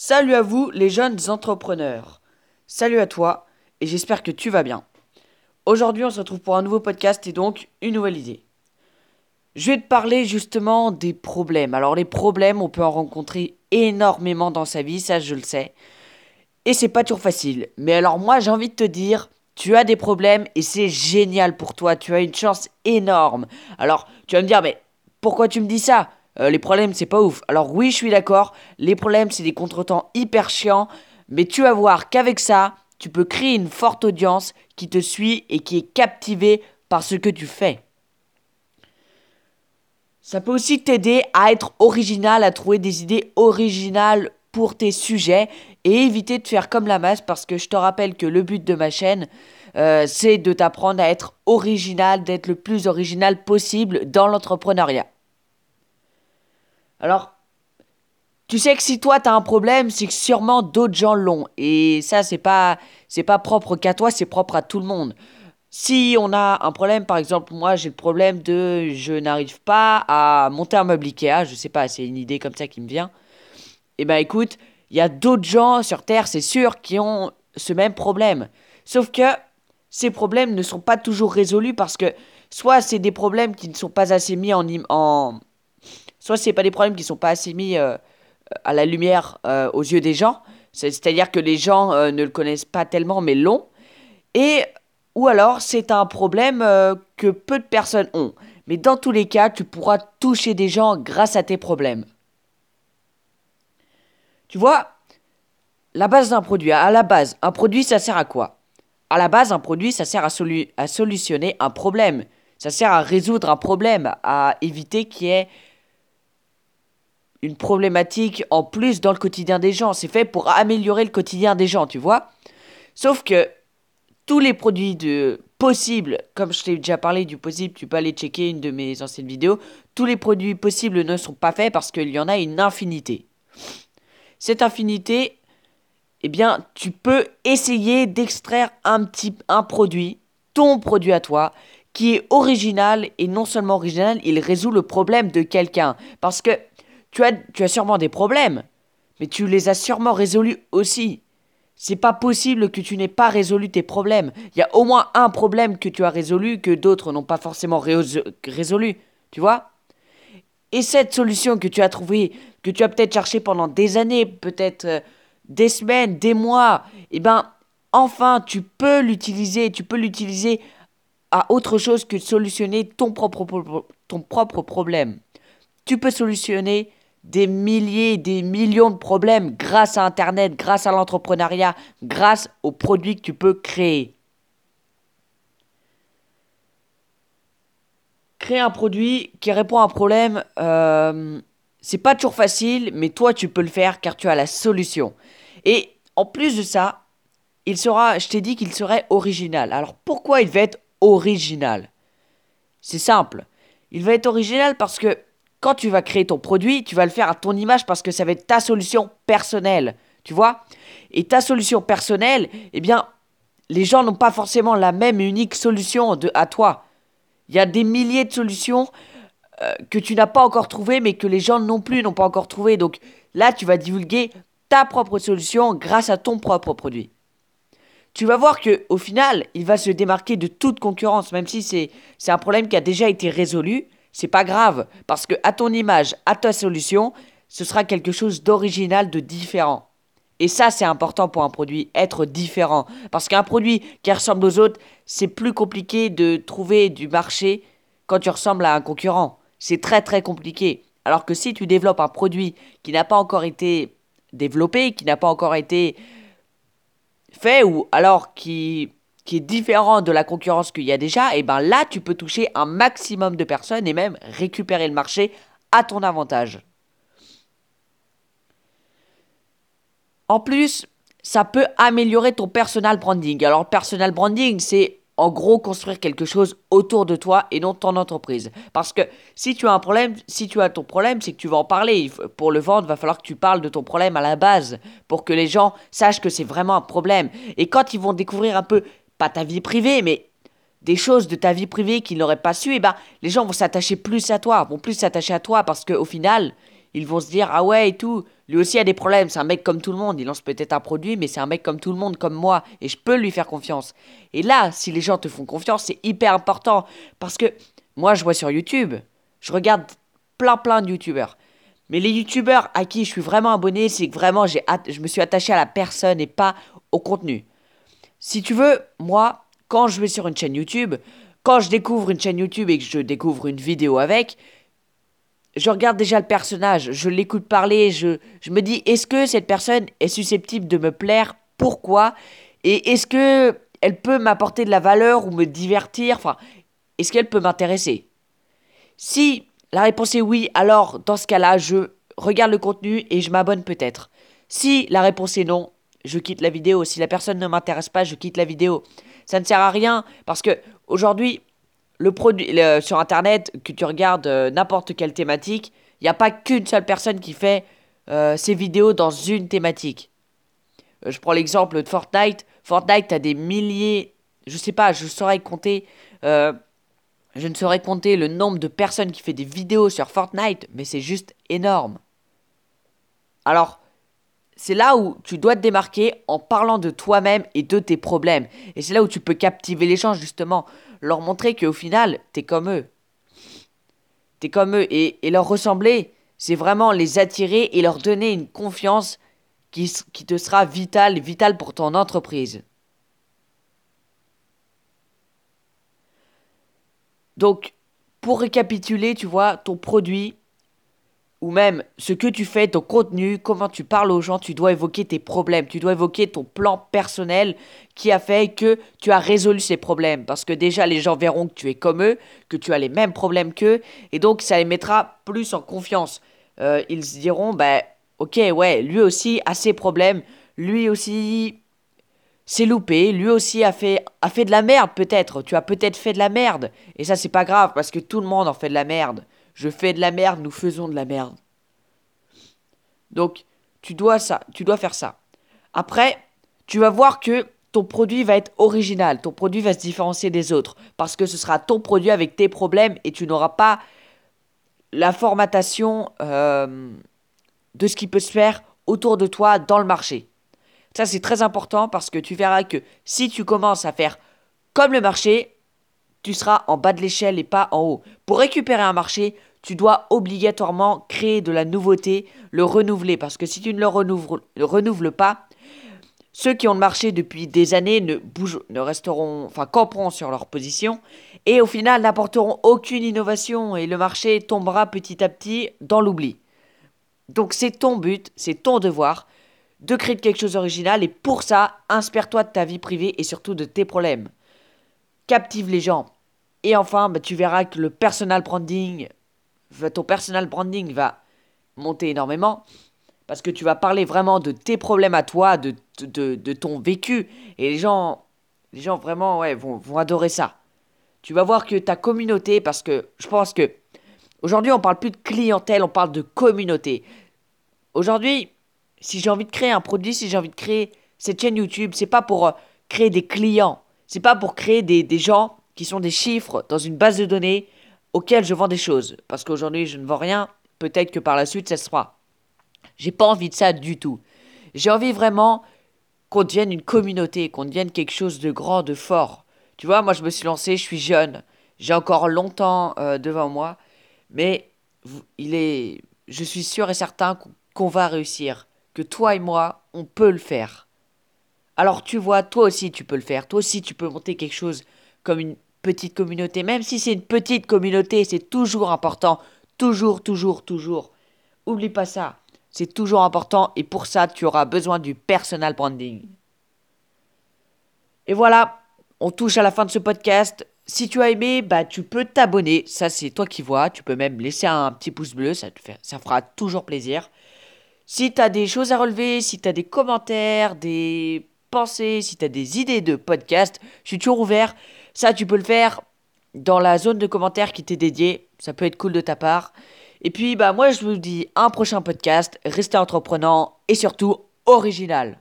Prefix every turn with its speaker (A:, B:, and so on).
A: Salut à vous les jeunes entrepreneurs. Salut à toi et j'espère que tu vas bien. Aujourd'hui on se retrouve pour un nouveau podcast et donc une nouvelle idée. Je vais te parler justement des problèmes. Alors les problèmes on peut en rencontrer énormément dans sa vie, ça je le sais. Et c'est pas toujours facile. Mais alors moi j'ai envie de te dire, tu as des problèmes et c'est génial pour toi, tu as une chance énorme. Alors tu vas me dire mais pourquoi tu me dis ça? Euh, les problèmes, c'est pas ouf. Alors oui, je suis d'accord, les problèmes, c'est des contretemps hyper chiants, mais tu vas voir qu'avec ça, tu peux créer une forte audience qui te suit et qui est captivée par ce que tu fais. Ça peut aussi t'aider à être original, à trouver des idées originales pour tes sujets et éviter de faire comme la masse parce que je te rappelle que le but de ma chaîne, euh, c'est de t'apprendre à être original, d'être le plus original possible dans l'entrepreneuriat. Alors, tu sais que si toi t'as un problème, c'est que sûrement d'autres gens l'ont. Et ça, c'est pas, c'est pas propre qu'à toi, c'est propre à tout le monde. Si on a un problème, par exemple, moi j'ai le problème de je n'arrive pas à monter un meuble Ikea, je sais pas, c'est une idée comme ça qui me vient. Eh ben écoute, il y a d'autres gens sur Terre, c'est sûr, qui ont ce même problème. Sauf que ces problèmes ne sont pas toujours résolus parce que soit c'est des problèmes qui ne sont pas assez mis en, en, soit c'est pas des problèmes qui sont pas assez mis euh, à la lumière euh, aux yeux des gens, c'est-à-dire que les gens euh, ne le connaissent pas tellement mais l'ont, et ou alors c'est un problème que peu de personnes ont. Mais dans tous les cas, tu pourras toucher des gens grâce à tes problèmes. Tu vois, la base d'un produit, à la base, un produit, ça sert à quoi? À la base, un produit, ça sert à, à solutionner un problème. Ça sert à résoudre un problème, à éviter qu'il y ait une problématique en plus dans le quotidien des gens. C'est fait pour améliorer le quotidien des gens, tu vois. Sauf que tous les produits de possibles, comme je t'ai déjà parlé du possible, tu peux aller checker une de mes anciennes vidéos, tous les produits possibles ne sont pas faits parce qu'il y en a une infinité. Cette infinité, eh bien, tu peux essayer d'extraire un petit un produit, ton produit à toi, qui est original et non seulement original, il résout le problème de quelqu'un. Parce que tu as, tu as sûrement des problèmes, mais tu les as sûrement résolus aussi. C'est pas possible que tu n'aies pas résolu tes problèmes. Il y a au moins un problème que tu as résolu que d'autres n'ont pas forcément résolu. Tu vois? Et cette solution que tu as trouvée, que tu as peut-être cherché pendant des années, peut-être euh, des semaines, des mois, eh ben, enfin, tu peux l'utiliser. Tu peux l'utiliser à autre chose que de solutionner ton propre, ton propre problème. Tu peux solutionner des milliers, des millions de problèmes grâce à Internet, grâce à l'entrepreneuriat, grâce aux produits que tu peux créer. Créer un produit qui répond à un problème, euh, c'est pas toujours facile, mais toi tu peux le faire car tu as la solution. Et en plus de ça, il sera, je t'ai dit qu'il serait original. Alors pourquoi il va être original? C'est simple. Il va être original parce que quand tu vas créer ton produit, tu vas le faire à ton image parce que ça va être ta solution personnelle. Tu vois? Et ta solution personnelle, eh bien, les gens n'ont pas forcément la même unique solution de, à toi. Il y a des milliers de solutions euh, que tu n'as pas encore trouvées, mais que les gens non plus n'ont pas encore trouvées. Donc là, tu vas divulguer ta propre solution grâce à ton propre produit. Tu vas voir que au final, il va se démarquer de toute concurrence, même si c'est un problème qui a déjà été résolu c'est pas grave, parce que à ton image, à ta solution, ce sera quelque chose d'original, de différent. Et ça, c'est important pour un produit, être différent. Parce qu'un produit qui ressemble aux autres, c'est plus compliqué de trouver du marché quand tu ressembles à un concurrent. C'est très très compliqué. Alors que si tu développes un produit qui n'a pas encore été développé, qui n'a pas encore été fait, ou alors qui qui est différent de la concurrence qu'il y a déjà, et ben là tu peux toucher un maximum de personnes et même récupérer le marché à ton avantage. En plus, ça peut améliorer ton personal branding. Alors, personal branding, c'est en gros construire quelque chose autour de toi et non ton entreprise. Parce que si tu as un problème, si tu as ton problème, c'est que tu vas en parler. Pour le vendre, va falloir que tu parles de ton problème à la base pour que les gens sachent que c'est vraiment un problème. Et quand ils vont découvrir un peu pas ta vie privée, mais des choses de ta vie privée qu'ils n'auraient pas su, et eh ben les gens vont s'attacher plus à toi, vont plus s'attacher à toi parce qu'au final, ils vont se dire ah ouais et tout, lui aussi a des problèmes, c'est un mec comme tout le monde, il lance peut-être un produit, mais c'est un mec comme tout le monde, comme moi, et je peux lui faire confiance. Et là, si les gens te font confiance, c'est hyper important, parce que moi je vois sur YouTube, je regarde plein plein de YouTubeurs. Mais les youtubeurs à qui je suis vraiment abonné, c'est que vraiment je me suis attaché à la personne et pas au contenu. Si tu veux, moi, quand je vais sur une chaîne YouTube, quand je découvre une chaîne YouTube et que je découvre une vidéo avec, je regarde déjà le personnage, je l'écoute parler, je, je me dis est-ce que cette personne est susceptible de me plaire? Pourquoi? Et est-ce que elle peut m'apporter de la valeur ou me divertir? Enfin, est-ce qu'elle peut m'intéresser? Si la réponse est oui, alors dans ce cas-là, je regarde le contenu et je m'abonne peut-être. Si la réponse est non, je quitte la vidéo. Si la personne ne m'intéresse pas, je quitte la vidéo. Ça ne sert à rien parce que aujourd'hui, sur internet, que tu regardes euh, n'importe quelle thématique, il n'y a pas qu'une seule personne qui fait euh, ses vidéos dans une thématique. Euh, je prends l'exemple de Fortnite. Fortnite a des milliers, je sais pas, je saurais compter, je ne saurais compter le nombre de personnes qui fait des vidéos sur Fortnite, mais c'est juste énorme. Alors, c'est là où tu dois te démarquer en parlant de toi-même et de tes problèmes. Et c'est là où tu peux captiver les gens, justement. Leur montrer qu'au final, t'es comme eux. T'es comme eux. Et, leur ressembler, c'est vraiment les attirer et leur donner une confiance qui, qui te sera vitale, vitale pour ton entreprise. Donc, pour récapituler, tu vois, ton produit, ou même ce que tu fais, ton contenu, comment tu parles aux gens, tu dois évoquer tes problèmes, tu dois évoquer ton plan personnel qui a fait que tu as résolu ces problèmes. Parce que déjà, les gens verront que tu es comme eux, que tu as les mêmes problèmes qu'eux, et donc ça les mettra plus en confiance. Euh, ils se diront, ben, ok, ouais, lui aussi a ses problèmes, lui aussi s'est loupé, lui aussi a fait, a fait de la merde peut-être, tu as peut-être fait de la merde, et ça c'est pas grave, parce que tout le monde en fait de la merde. Je fais de la merde, nous faisons de la merde. Donc, tu dois ça, tu dois faire ça. Après, tu vas voir que ton produit va être original, ton produit va se différencier des autres parce que ce sera ton produit avec tes problèmes et tu n'auras pas la formatation euh, de ce qui peut se faire autour de toi dans le marché. Ça, c'est très important parce que tu verras que si tu commences à faire comme le marché, tu seras en bas de l'échelle et pas en haut. Pour récupérer un marché, tu dois obligatoirement créer de la nouveauté, le renouveler, parce que si tu ne le renouveles, pas, ceux qui ont marché depuis des années ne bougent, ne resteront, enfin camperont sur leur position, et au final n'apporteront aucune innovation, et le marché tombera petit à petit dans l'oubli. Donc c'est ton but, c'est ton devoir de créer quelque chose d'original, et pour ça, inspire-toi de ta vie privée et surtout de tes problèmes. Captive les gens. Et enfin, bah, tu verras que le personal branding, ton personal branding va monter énormément parce que tu vas parler vraiment de tes problèmes à toi, de, de, ton vécu. Et les gens, les gens vraiment ouais, vont, vont adorer ça. Tu vas voir que ta communauté, parce que je pense que aujourd'hui on parle plus de clientèle, on parle de communauté. Aujourd'hui, si j'ai envie de créer un produit, si j'ai envie de créer cette chaîne YouTube, c'est pas pour euh, créer des clients, c'est pas pour créer des, des gens qui sont des chiffres dans une base de données auquel je vends des choses. Parce qu'aujourd'hui, je ne vends rien. Peut-être que par la suite, ça sera. J'ai pas envie de ça du tout. J'ai envie vraiment qu'on devienne une communauté, qu'on devienne quelque chose de grand, de fort. Tu vois, moi, je me suis lancé, je suis jeune. J'ai encore longtemps euh, devant moi. Mais il est, je suis sûr et certain qu'on va réussir. Que toi et moi, on peut le faire. Alors tu vois, toi aussi tu peux le faire. Toi aussi tu peux monter quelque chose comme une petite communauté. Même si c'est une petite communauté, c'est toujours important. Toujours, toujours, toujours. Oublie pas ça. C'est toujours important et pour ça, tu auras besoin du personal branding. Et voilà, on touche à la fin de ce podcast. Si tu as aimé, bah, tu peux t'abonner. Ça, c'est toi qui vois. Tu peux même laisser un petit pouce bleu. Ça, te fait, ça fera toujours plaisir. Si tu as des choses à relever, si tu as des commentaires, des pensées, si tu as des idées de podcast, je suis toujours ouvert. Ça, tu peux le faire dans la zone de commentaires qui t'est dédiée. Ça peut être cool de ta part. Et puis, bah, moi, je vous dis un prochain podcast. Restez entreprenant et surtout original.